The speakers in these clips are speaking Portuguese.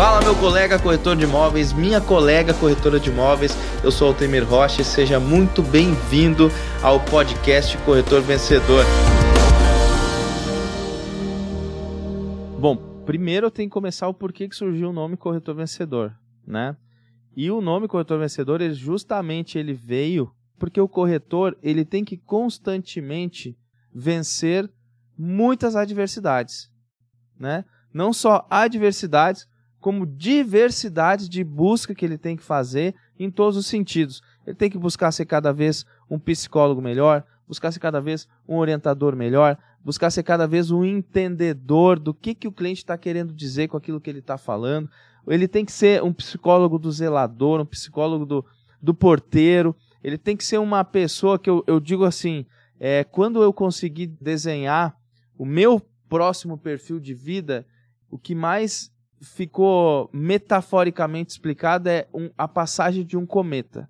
Fala, meu colega corretor de imóveis, minha colega corretora de imóveis. Eu sou Altemir Rocha e seja muito bem-vindo ao podcast Corretor Vencedor. Bom, primeiro eu tenho que começar o porquê que surgiu o nome Corretor Vencedor, né? E o nome Corretor Vencedor, ele justamente ele veio porque o corretor ele tem que constantemente vencer muitas adversidades, né? Não só adversidades, como diversidade de busca que ele tem que fazer em todos os sentidos. Ele tem que buscar ser cada vez um psicólogo melhor, buscar ser cada vez um orientador melhor, buscar ser cada vez um entendedor do que, que o cliente está querendo dizer com aquilo que ele está falando. Ele tem que ser um psicólogo do zelador, um psicólogo do, do porteiro. Ele tem que ser uma pessoa que eu, eu digo assim: é, quando eu conseguir desenhar o meu próximo perfil de vida, o que mais ficou metaforicamente explicado é um, a passagem de um cometa.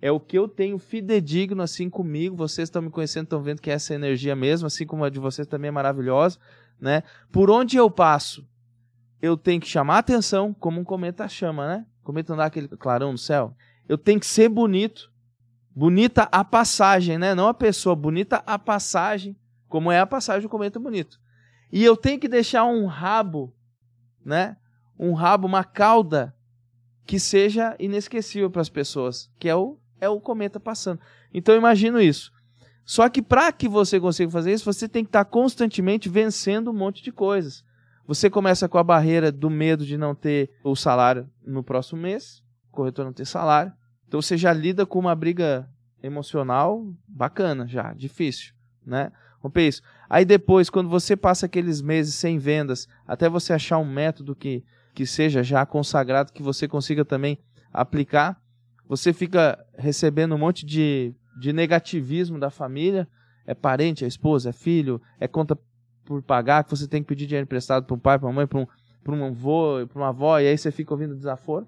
É o que eu tenho fidedigno assim comigo. Vocês estão me conhecendo, estão vendo que é essa energia mesmo, assim como a de vocês também é maravilhosa, né? Por onde eu passo, eu tenho que chamar atenção, como um cometa chama, né? Cometa dá aquele clarão no céu. Eu tenho que ser bonito. Bonita a passagem, né? Não a pessoa, bonita a passagem, como é a passagem do cometa bonito. E eu tenho que deixar um rabo né? Um rabo, uma cauda que seja inesquecível para as pessoas, que é o, é o cometa passando. Então imagino isso. Só que para que você consiga fazer isso, você tem que estar tá constantemente vencendo um monte de coisas. Você começa com a barreira do medo de não ter o salário no próximo mês, o corretor não ter salário. Então você já lida com uma briga emocional bacana, já, difícil, né? Romper isso. Aí depois, quando você passa aqueles meses sem vendas, até você achar um método que, que seja já consagrado, que você consiga também aplicar, você fica recebendo um monte de, de negativismo da família. É parente, é esposa, é filho, é conta por pagar, que você tem que pedir dinheiro emprestado para um pai, para uma mãe, para um, um avô, para uma avó, e aí você fica ouvindo desaforo,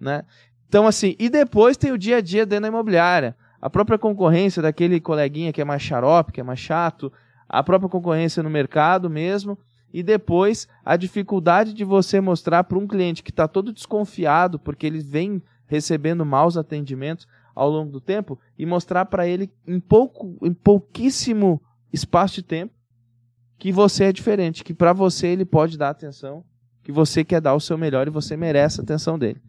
né? Então, assim, e depois tem o dia a dia dentro da imobiliária a própria concorrência daquele coleguinha que é mais xarope, que é mais chato, a própria concorrência no mercado mesmo, e depois a dificuldade de você mostrar para um cliente que está todo desconfiado porque ele vem recebendo maus atendimentos ao longo do tempo e mostrar para ele em pouco, em pouquíssimo espaço de tempo que você é diferente, que para você ele pode dar atenção, que você quer dar o seu melhor e você merece a atenção dele.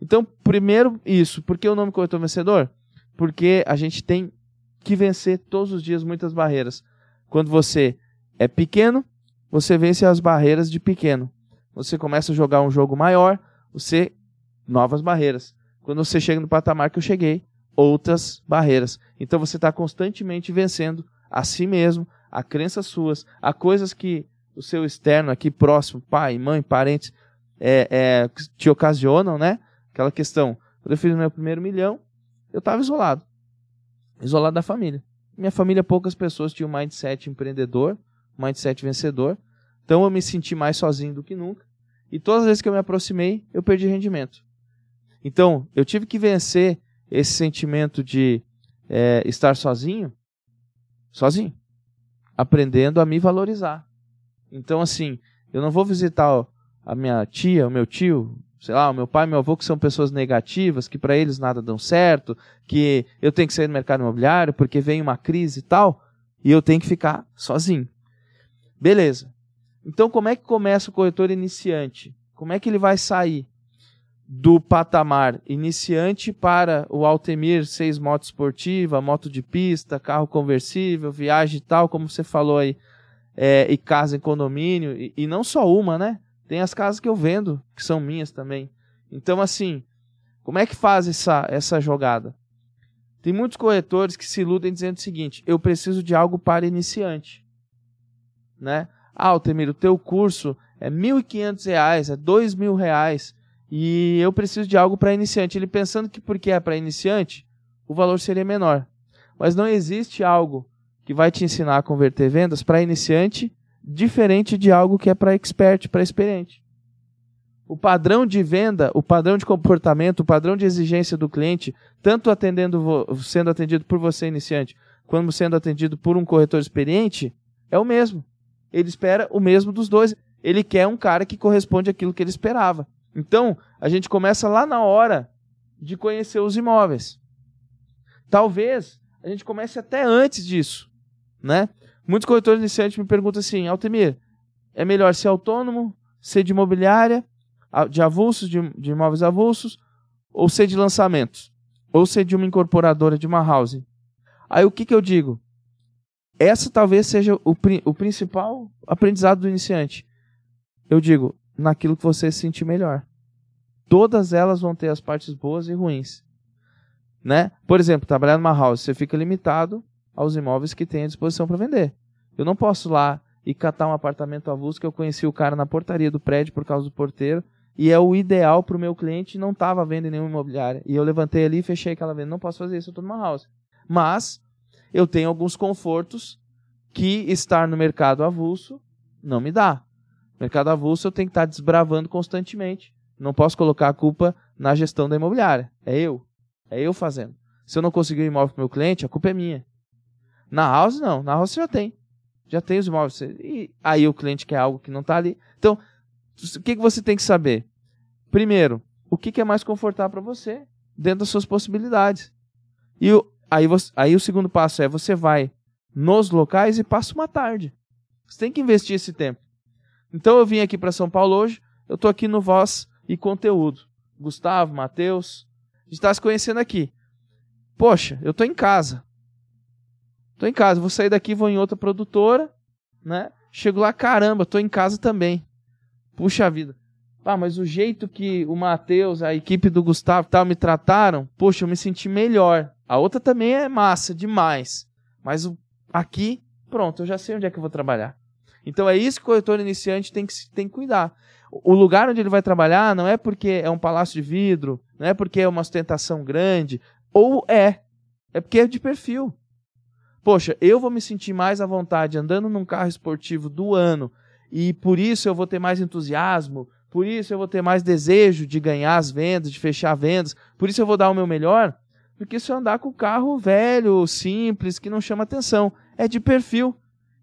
Então, primeiro isso, por que o nome corretor vencedor? porque a gente tem que vencer todos os dias muitas barreiras. Quando você é pequeno, você vence as barreiras de pequeno. Você começa a jogar um jogo maior, você novas barreiras. Quando você chega no patamar que eu cheguei, outras barreiras. Então você está constantemente vencendo a si mesmo, a crenças suas, a coisas que o seu externo aqui próximo, pai, mãe, parentes, é, é, te ocasionam, né? Aquela questão. Quando eu fiz meu primeiro milhão, eu estava isolado. Isolado da família. Minha família, poucas pessoas tinham mindset empreendedor, mindset vencedor. Então eu me senti mais sozinho do que nunca. E todas as vezes que eu me aproximei, eu perdi rendimento. Então, eu tive que vencer esse sentimento de é, estar sozinho, sozinho, aprendendo a me valorizar. Então, assim, eu não vou visitar a minha tia, o meu tio, sei lá, o meu pai e meu avô que são pessoas negativas, que para eles nada dão certo, que eu tenho que sair do mercado imobiliário porque vem uma crise e tal, e eu tenho que ficar sozinho. Beleza. Então, como é que começa o corretor iniciante? Como é que ele vai sair do patamar iniciante para o Altemir, seis moto esportiva, moto de pista, carro conversível, viagem e tal, como você falou aí, é, e casa em condomínio, e, e não só uma, né? Tem as casas que eu vendo, que são minhas também. Então, assim, como é que faz essa, essa jogada? Tem muitos corretores que se iludem dizendo o seguinte: eu preciso de algo para iniciante. Né? Ah, Altemir, o teu curso é R$ 1.500, é R$ 2.000 e eu preciso de algo para iniciante. Ele pensando que porque é para iniciante, o valor seria menor. Mas não existe algo que vai te ensinar a converter vendas para iniciante diferente de algo que é para expert, para experiente. O padrão de venda, o padrão de comportamento, o padrão de exigência do cliente, tanto atendendo sendo atendido por você iniciante, quanto sendo atendido por um corretor experiente, é o mesmo. Ele espera o mesmo dos dois. Ele quer um cara que corresponde àquilo que ele esperava. Então, a gente começa lá na hora de conhecer os imóveis. Talvez a gente comece até antes disso, né? Muitos corretores iniciantes me perguntam assim, Altemir, é melhor ser autônomo, ser de imobiliária, de avulsos, de, de imóveis avulsos, ou ser de lançamentos, ou ser de uma incorporadora, de uma housing. Aí o que, que eu digo? Essa talvez seja o, o principal aprendizado do iniciante. Eu digo, naquilo que você se sentir melhor. Todas elas vão ter as partes boas e ruins. Né? Por exemplo, trabalhar numa house, você fica limitado aos imóveis que tem à disposição para vender. Eu não posso lá e catar um apartamento avulso que eu conheci o cara na portaria do prédio por causa do porteiro e é o ideal para o meu cliente não estava vendo em nenhuma imobiliária. E eu levantei ali e fechei aquela venda. Não posso fazer isso, eu estou numa house. Mas eu tenho alguns confortos que estar no mercado avulso não me dá. Mercado avulso eu tenho que estar desbravando constantemente. Não posso colocar a culpa na gestão da imobiliária. É eu. É eu fazendo. Se eu não conseguir o imóvel para o meu cliente, a culpa é minha. Na house, não. Na house você já tem. Já tem os imóveis. E aí o cliente quer algo que não está ali. Então, o que, que você tem que saber? Primeiro, o que, que é mais confortável para você, dentro das suas possibilidades. E o, aí, você, aí o segundo passo é você vai nos locais e passa uma tarde. Você tem que investir esse tempo. Então eu vim aqui para São Paulo hoje, eu estou aqui no Voz e Conteúdo. Gustavo, Matheus, a gente está se conhecendo aqui. Poxa, eu estou em casa. Estou em casa, vou sair daqui, vou em outra produtora, né? Chego lá, caramba, estou em casa também. Puxa vida. Ah, mas o jeito que o Matheus, a equipe do Gustavo tal me trataram, poxa, eu me senti melhor. A outra também é massa demais. Mas aqui, pronto, eu já sei onde é que eu vou trabalhar. Então é isso que o corretor iniciante tem que, tem que cuidar. O lugar onde ele vai trabalhar não é porque é um palácio de vidro, não é porque é uma ostentação grande, ou é, é porque é de perfil. Poxa, eu vou me sentir mais à vontade andando num carro esportivo do ano e por isso eu vou ter mais entusiasmo, por isso eu vou ter mais desejo de ganhar as vendas, de fechar vendas, por isso eu vou dar o meu melhor, porque se eu andar com o carro velho, simples, que não chama atenção, é de perfil.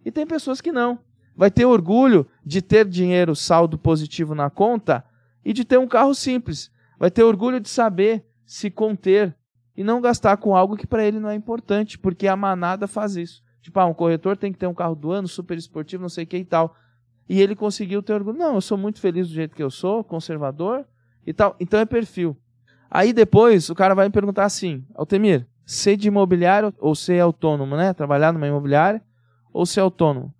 E tem pessoas que não vai ter orgulho de ter dinheiro saldo positivo na conta e de ter um carro simples. Vai ter orgulho de saber se conter e não gastar com algo que para ele não é importante, porque a manada faz isso. Tipo, ah, um corretor tem que ter um carro do ano, super esportivo, não sei o que e tal. E ele conseguiu ter orgulho. Não, eu sou muito feliz do jeito que eu sou, conservador e tal. Então é perfil. Aí depois o cara vai me perguntar assim, Altemir, ser de imobiliário ou ser autônomo, né? Trabalhar numa imobiliária ou ser autônomo?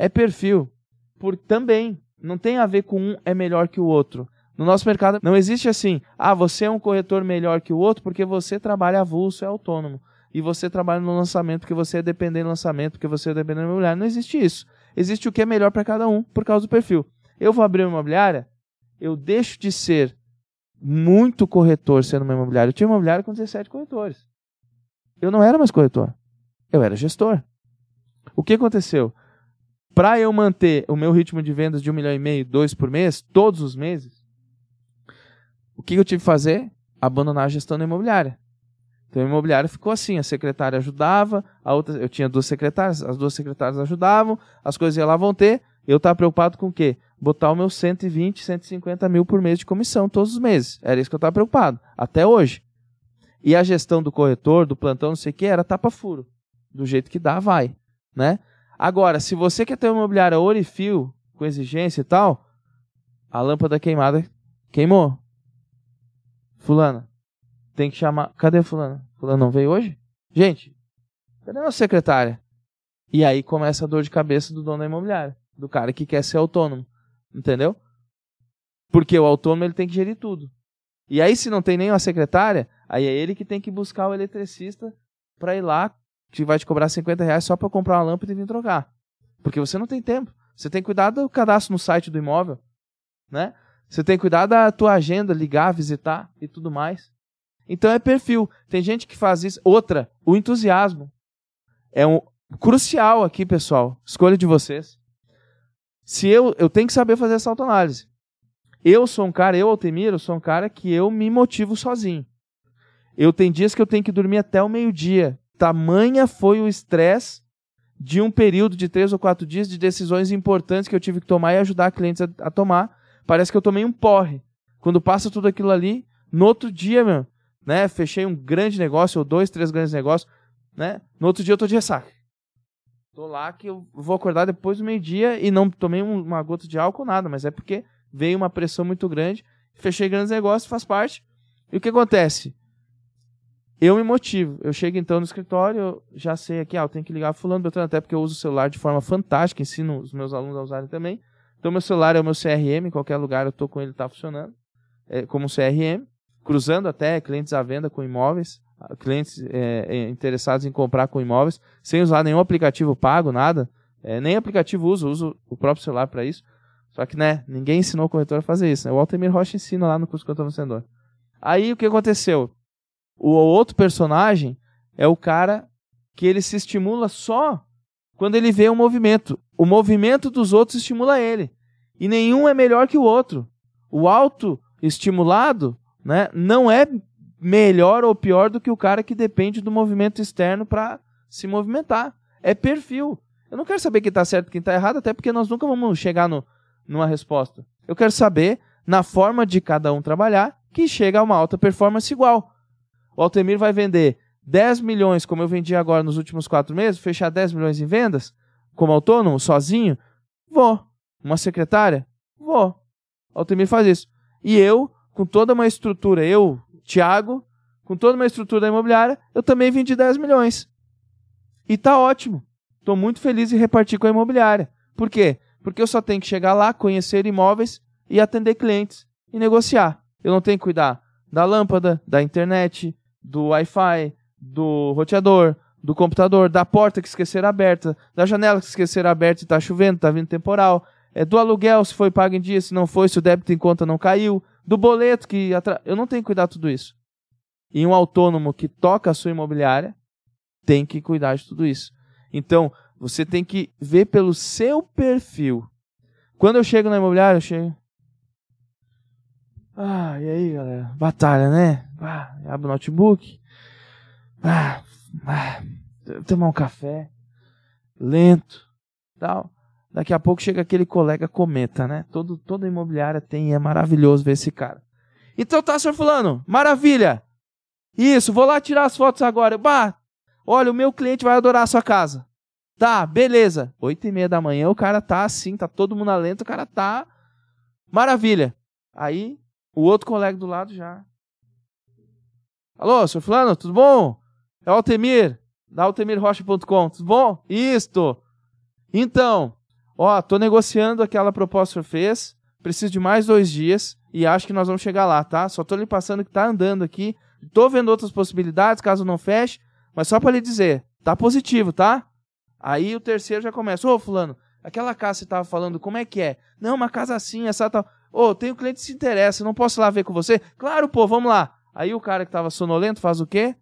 é perfil. Por também não tem a ver com um é melhor que o outro. No nosso mercado não existe assim, ah, você é um corretor melhor que o outro porque você trabalha avulso, é autônomo. E você trabalha no lançamento porque você é dependente do lançamento, porque você é dependente do imobiliário. Não existe isso. Existe o que é melhor para cada um por causa do perfil. Eu vou abrir uma imobiliária, eu deixo de ser muito corretor sendo uma imobiliária. Eu tinha uma imobiliária com 17 corretores. Eu não era mais corretor. Eu era gestor. O que aconteceu? para eu manter o meu ritmo de vendas de um milhão e meio, dois por mês, todos os meses, o que eu tive que fazer? Abandonar a gestão da imobiliária. Então a imobiliária ficou assim, a secretária ajudava, a outra, eu tinha duas secretárias, as duas secretárias ajudavam, as coisas iam lá vão ter, eu estava preocupado com o quê? Botar o meu 120, 150 mil por mês de comissão todos os meses. Era isso que eu estava preocupado, até hoje. E a gestão do corretor, do plantão, não sei o que, era tapa-furo. Do jeito que dá, vai. Né? Agora, se você quer ter uma imobiliária Orifio, com exigência e tal, a lâmpada queimada queimou. Fulana, tem que chamar. Cadê fulana? Fulana não veio hoje? Gente, cadê a secretária? E aí começa a dor de cabeça do dono da imobiliária, do cara que quer ser autônomo. Entendeu? Porque o autônomo ele tem que gerir tudo. E aí, se não tem nem uma secretária, aí é ele que tem que buscar o eletricista para ir lá que vai te cobrar 50 reais só para comprar uma lâmpada e vir trocar. Porque você não tem tempo. Você tem que cuidar do cadastro no site do imóvel, né? Você tem que cuidar da tua agenda, ligar, visitar e tudo mais. Então é perfil. Tem gente que faz isso. Outra, o entusiasmo. É um crucial aqui, pessoal. Escolha de vocês. Se eu, eu tenho que saber fazer essa autoanálise. Eu sou um cara, eu, Altemiro, sou um cara que eu me motivo sozinho. Eu tenho dias que eu tenho que dormir até o meio-dia Tamanha foi o estresse de um período de três ou quatro dias de decisões importantes que eu tive que tomar e ajudar clientes a, a tomar. Parece que eu tomei um porre. Quando passa tudo aquilo ali, no outro dia, meu, né? Fechei um grande negócio, ou dois, três grandes negócios, né? No outro dia eu tô de ressaca. Tô lá que eu vou acordar depois do meio-dia e não tomei uma gota de álcool, nada, mas é porque veio uma pressão muito grande. Fechei grandes negócios, faz parte. E o que acontece? Eu me motivo. Eu chego então no escritório, eu já sei aqui, ah, eu tenho que ligar fulano, Beltrano, até porque eu uso o celular de forma fantástica, ensino os meus alunos a usarem também. Então meu celular é o meu CRM, em qualquer lugar eu tô com ele, tá funcionando. É como CRM, cruzando até clientes à venda com imóveis, clientes é, é, interessados em comprar com imóveis, sem usar nenhum aplicativo pago, nada. É, nem aplicativo uso, uso o próprio celular para isso. Só que, né, ninguém ensinou o corretor a fazer isso. Né? O Altemir Rocha ensina lá no curso que eu estou vencedor. Aí o que aconteceu? O outro personagem é o cara que ele se estimula só quando ele vê um movimento. O movimento dos outros estimula ele. E nenhum é melhor que o outro. O auto estimulado né, não é melhor ou pior do que o cara que depende do movimento externo para se movimentar. É perfil. Eu não quero saber quem está certo e quem está errado, até porque nós nunca vamos chegar no, numa resposta. Eu quero saber, na forma de cada um trabalhar, que chega a uma alta performance igual. O Altemir vai vender 10 milhões, como eu vendi agora nos últimos quatro meses, fechar 10 milhões em vendas, como autônomo, sozinho? Vou. Uma secretária? Vou. Altemir faz isso. E eu, com toda uma estrutura, eu, Thiago, com toda uma estrutura da imobiliária, eu também vendi 10 milhões. E tá ótimo. Estou muito feliz em repartir com a imobiliária. Por quê? Porque eu só tenho que chegar lá, conhecer imóveis e atender clientes e negociar. Eu não tenho que cuidar da lâmpada, da internet, do Wi-Fi, do roteador, do computador, da porta que esquecer aberta, da janela que esquecer aberta e está chovendo, está vindo temporal, é do aluguel se foi pago em dia, se não foi, se o débito em conta não caiu, do boleto que atra... eu não tenho que cuidar de tudo isso. E um autônomo que toca a sua imobiliária tem que cuidar de tudo isso. Então, você tem que ver pelo seu perfil. Quando eu chego na imobiliária, eu chego. Ah, e aí, galera? Batalha, né? Ah, abre o notebook. Ah, ah, tomar um café. Lento. Tal. Daqui a pouco chega aquele colega cometa, né? Todo, toda imobiliária tem, é maravilhoso ver esse cara. Então tá, senhor fulano, maravilha. Isso, vou lá tirar as fotos agora. Bah, olha, o meu cliente vai adorar a sua casa. Tá, beleza. Oito e meia da manhã o cara tá assim, tá todo mundo alento, o cara tá... Maravilha. Aí o outro colega do lado já. Alô, senhor fulano, tudo bom? É o Altemir, da altemirrocha.com, bom? Isto. Então, ó, tô negociando aquela proposta que senhor fez, preciso de mais dois dias e acho que nós vamos chegar lá, tá? Só tô lhe passando que tá andando aqui, tô vendo outras possibilidades, caso não feche, mas só para lhe dizer, tá positivo, tá? Aí o terceiro já começa, ô fulano, aquela casa que você tava falando, como é que é? Não, uma casa assim, essa tal. Ô, tem um cliente que se interessa, não posso ir lá ver com você? Claro, pô, vamos lá. Aí o cara que estava sonolento faz o quê?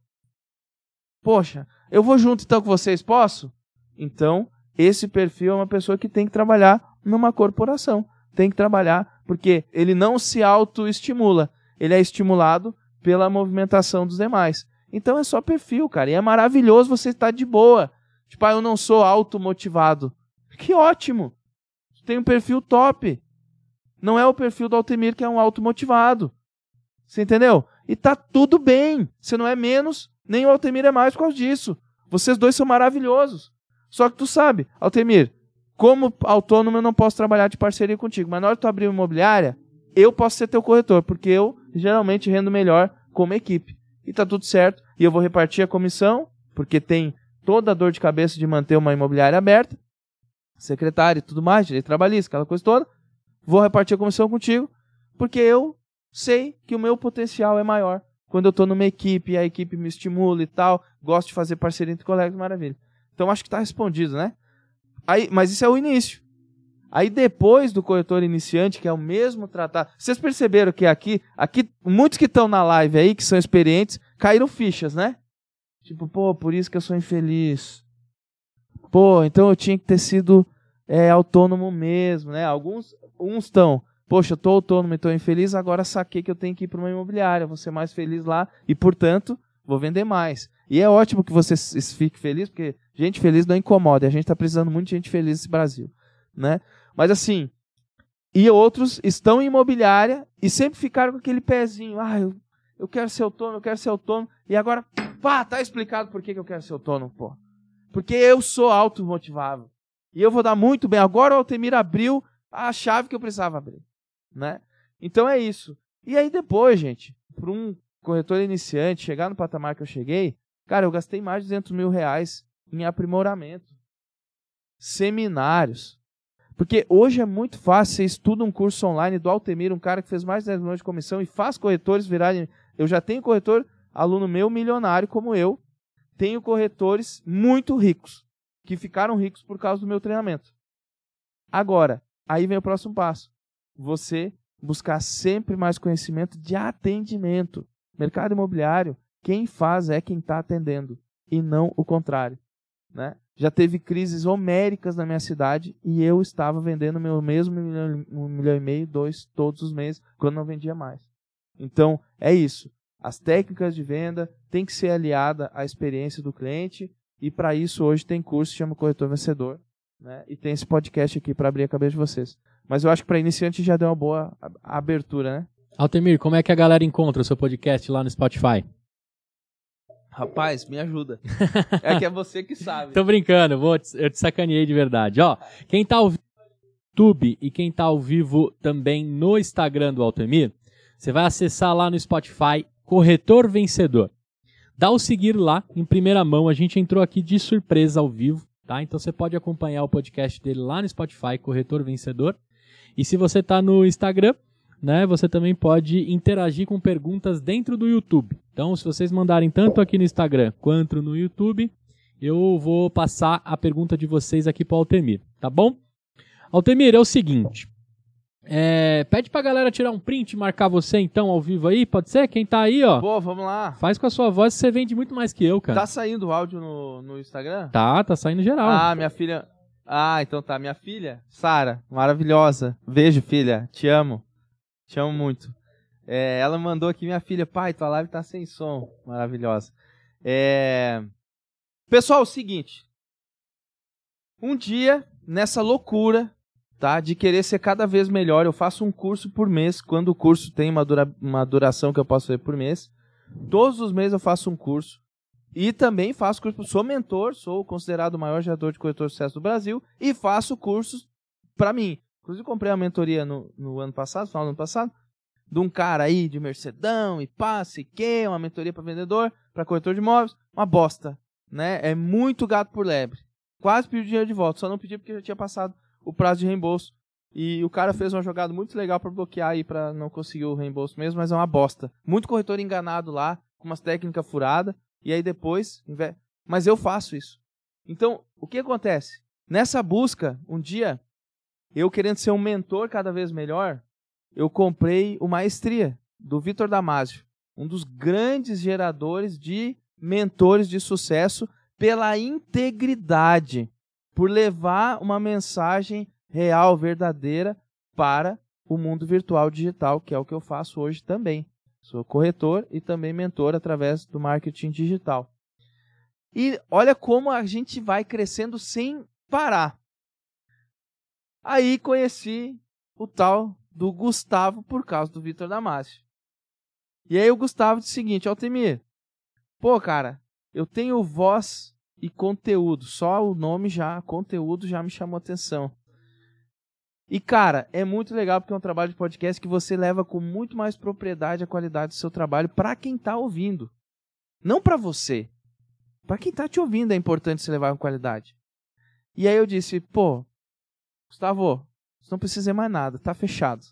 Poxa, eu vou junto então com vocês, posso? Então, esse perfil é uma pessoa que tem que trabalhar numa corporação. Tem que trabalhar porque ele não se autoestimula. Ele é estimulado pela movimentação dos demais. Então é só perfil, cara. E é maravilhoso você estar de boa. Tipo, ah, eu não sou automotivado. Que ótimo! tem um perfil top. Não é o perfil do Altemir que é um automotivado. Você entendeu? E tá tudo bem. Você não é menos, nem o Altemir é mais por causa disso. Vocês dois são maravilhosos. Só que tu sabe, Altemir, como autônomo eu não posso trabalhar de parceria contigo, mas na hora que tu abrir uma imobiliária, eu posso ser teu corretor, porque eu geralmente rendo melhor como equipe. E tá tudo certo. E eu vou repartir a comissão, porque tem toda a dor de cabeça de manter uma imobiliária aberta, secretário e tudo mais, direito trabalhista, aquela coisa toda vou repartir a comissão contigo, porque eu sei que o meu potencial é maior. Quando eu estou numa equipe a equipe me estimula e tal, gosto de fazer parceria entre colegas, maravilha. Então acho que está respondido, né? Aí, mas isso é o início. Aí depois do corretor iniciante, que é o mesmo tratado. Vocês perceberam que aqui, aqui muitos que estão na live aí, que são experientes, caíram fichas, né? Tipo, pô, por isso que eu sou infeliz. Pô, então eu tinha que ter sido é, autônomo mesmo, né? Alguns, uns estão, poxa, eu tô autônomo e tô infeliz, agora saquei que eu tenho que ir para uma imobiliária, vou ser mais feliz lá e, portanto, vou vender mais. E é ótimo que você fique feliz, porque gente feliz não incomoda. A gente está precisando muito de gente feliz nesse Brasil, né? Mas assim, E outros estão em imobiliária e sempre ficaram com aquele pezinho. Ah, eu, eu quero ser autônomo, eu quero ser autônomo. E agora, pá, tá explicado por que, que eu quero ser autônomo, pô. Porque eu sou automotivável. E eu vou dar muito bem. Agora o Altemir abriu a chave que eu precisava abrir. Né? Então é isso. E aí depois, gente, para um corretor iniciante chegar no patamar que eu cheguei, cara, eu gastei mais de 200 mil reais em aprimoramento. Seminários. Porque hoje é muito fácil, você estuda um curso online do Altemir, um cara que fez mais de 10 milhões de comissão e faz corretores virarem. Eu já tenho corretor, aluno meu, milionário como eu. Tenho corretores muito ricos, que ficaram ricos por causa do meu treinamento. Agora, aí vem o próximo passo. Você buscar sempre mais conhecimento de atendimento. Mercado imobiliário, quem faz é quem está atendendo e não o contrário. Né? Já teve crises homéricas na minha cidade e eu estava vendendo meu mesmo milhão, um milhão e meio, dois, todos os meses, quando não vendia mais. Então, é isso. As técnicas de venda têm que ser aliada à experiência do cliente e para isso hoje tem curso que chama Corretor Vencedor né? e tem esse podcast aqui para abrir a cabeça de vocês. Mas eu acho que para iniciante já deu uma boa abertura, né? Altemir, como é que a galera encontra o seu podcast lá no Spotify? Rapaz, me ajuda. é que é você que sabe. Tô brincando, vou, eu te sacaneei de verdade. Ó, quem tá ao vivo no YouTube e quem tá ao vivo também no Instagram do Altemir, você vai acessar lá no Spotify Corretor Vencedor. Dá o seguir lá, em primeira mão. A gente entrou aqui de surpresa ao vivo, tá? Então você pode acompanhar o podcast dele lá no Spotify Corretor Vencedor. E se você tá no Instagram, né, você também pode interagir com perguntas dentro do YouTube. Então, se vocês mandarem tanto aqui no Instagram quanto no YouTube, eu vou passar a pergunta de vocês aqui para o Altemir, tá bom? Altemir, é o seguinte. É, pede pra galera tirar um print e marcar você então ao vivo aí, pode ser? Quem tá aí, ó. Pô, vamos lá. Faz com a sua voz, você vende muito mais que eu, cara. Tá saindo o áudio no, no Instagram? Tá, tá saindo geral. Ah, minha filha. Ah, então tá. Minha filha, Sara, maravilhosa. Beijo, filha. Te amo. Te amo muito. É, ela mandou aqui, minha filha, pai, tua live tá sem som. Maravilhosa. É... Pessoal, é o seguinte. Um dia, nessa loucura, tá, de querer ser cada vez melhor, eu faço um curso por mês, quando o curso tem uma, dura... uma duração que eu posso fazer por mês. Todos os meses eu faço um curso. E também faço curso, sou mentor, sou considerado o maior gerador de corretor de sucesso do Brasil e faço cursos para mim. Inclusive, comprei uma mentoria no, no ano passado, final do ano passado, de um cara aí de Mercedão e passe, que, uma mentoria para vendedor, para corretor de imóveis, uma bosta, né? É muito gato por lebre. Quase pedi dinheiro de volta, só não pedi porque já tinha passado o prazo de reembolso. E o cara fez uma jogada muito legal para bloquear aí, para não conseguir o reembolso mesmo, mas é uma bosta. Muito corretor enganado lá, com umas técnicas furadas, e aí depois. Mas eu faço isso. Então, o que acontece? Nessa busca, um dia, eu querendo ser um mentor cada vez melhor, eu comprei o Maestria, do Vitor Damasio, um dos grandes geradores de mentores de sucesso pela integridade, por levar uma mensagem real, verdadeira para o mundo virtual digital, que é o que eu faço hoje também. Sou corretor e também mentor através do marketing digital. E olha como a gente vai crescendo sem parar. Aí conheci o tal do Gustavo por causa do Vitor Damasio. E aí o Gustavo disse o seguinte, Altemir, pô, cara, eu tenho voz e conteúdo, só o nome já, conteúdo já me chamou atenção. E cara, é muito legal porque é um trabalho de podcast que você leva com muito mais propriedade a qualidade do seu trabalho para quem está ouvindo. Não para você. Para quem está te ouvindo é importante você levar com qualidade. E aí eu disse, pô, Gustavo, você não precisa mais nada, tá fechado.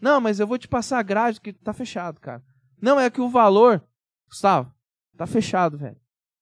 Não, mas eu vou te passar a grade que tá fechado, cara. Não, é que o valor, Gustavo, tá fechado, velho.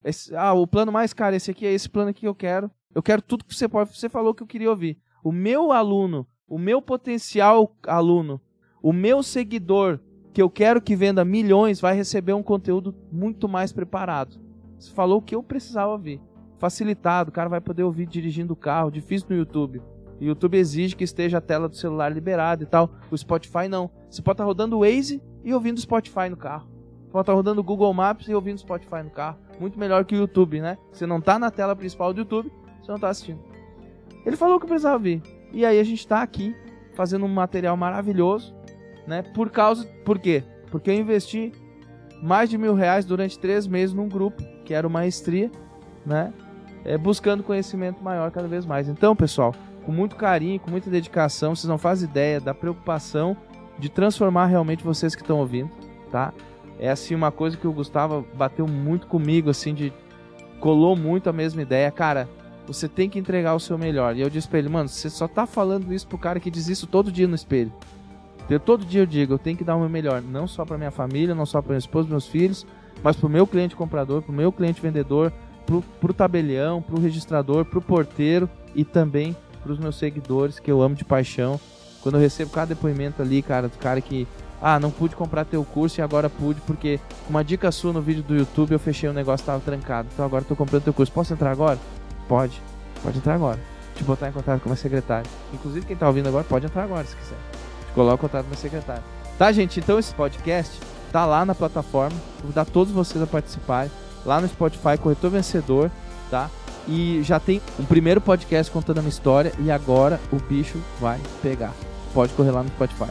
Esse, ah, o plano mais caro, esse aqui é esse plano aqui que eu quero. Eu quero tudo que você pode. Você falou que eu queria ouvir. O meu aluno, o meu potencial aluno, o meu seguidor, que eu quero que venda milhões, vai receber um conteúdo muito mais preparado. Você falou o que eu precisava ouvir. Facilitado, o cara vai poder ouvir dirigindo o carro, difícil no YouTube. O YouTube exige que esteja a tela do celular liberada e tal. O Spotify não. Você pode estar rodando o Waze e ouvindo o Spotify no carro. Pode estar rodando o Google Maps e ouvindo o Spotify no carro. Muito melhor que o YouTube, né? Você não está na tela principal do YouTube, você não está assistindo. Ele falou que precisava ouvir. E aí a gente está aqui fazendo um material maravilhoso, né? Por causa, por quê? Porque eu investi mais de mil reais durante três meses num grupo que era o Maestria, né? É, buscando conhecimento maior cada vez mais. Então, pessoal, com muito carinho, com muita dedicação, vocês não fazem ideia da preocupação de transformar realmente vocês que estão ouvindo, tá? É assim uma coisa que o Gustavo bateu muito comigo, assim, de colou muito a mesma ideia, cara. Você tem que entregar o seu melhor. E eu disse pra ele, mano, você só tá falando isso pro cara que diz isso todo dia no espelho. Eu, todo dia eu digo, eu tenho que dar o meu melhor, não só para minha família, não só para minha esposa, meus filhos, mas pro meu cliente comprador, pro meu cliente vendedor, pro, pro tabelião, pro registrador, pro porteiro e também pros meus seguidores que eu amo de paixão. Quando eu recebo cada depoimento ali, cara, do cara que ah, não pude comprar teu curso e agora pude porque uma dica sua no vídeo do YouTube eu fechei o um negócio tava trancado. Então agora tô comprando teu curso. Posso entrar agora? Pode. Pode entrar agora. Te botar em contato com a minha secretária. Inclusive quem tá ouvindo agora pode entrar agora se quiser. Te coloca o contato da secretária. Tá, gente? Então esse podcast tá lá na plataforma. Vou dar todos vocês a participarem. Lá no Spotify, Corretor Vencedor, tá? E já tem um primeiro podcast contando a minha história e agora o bicho vai pegar. Pode correr lá no Spotify.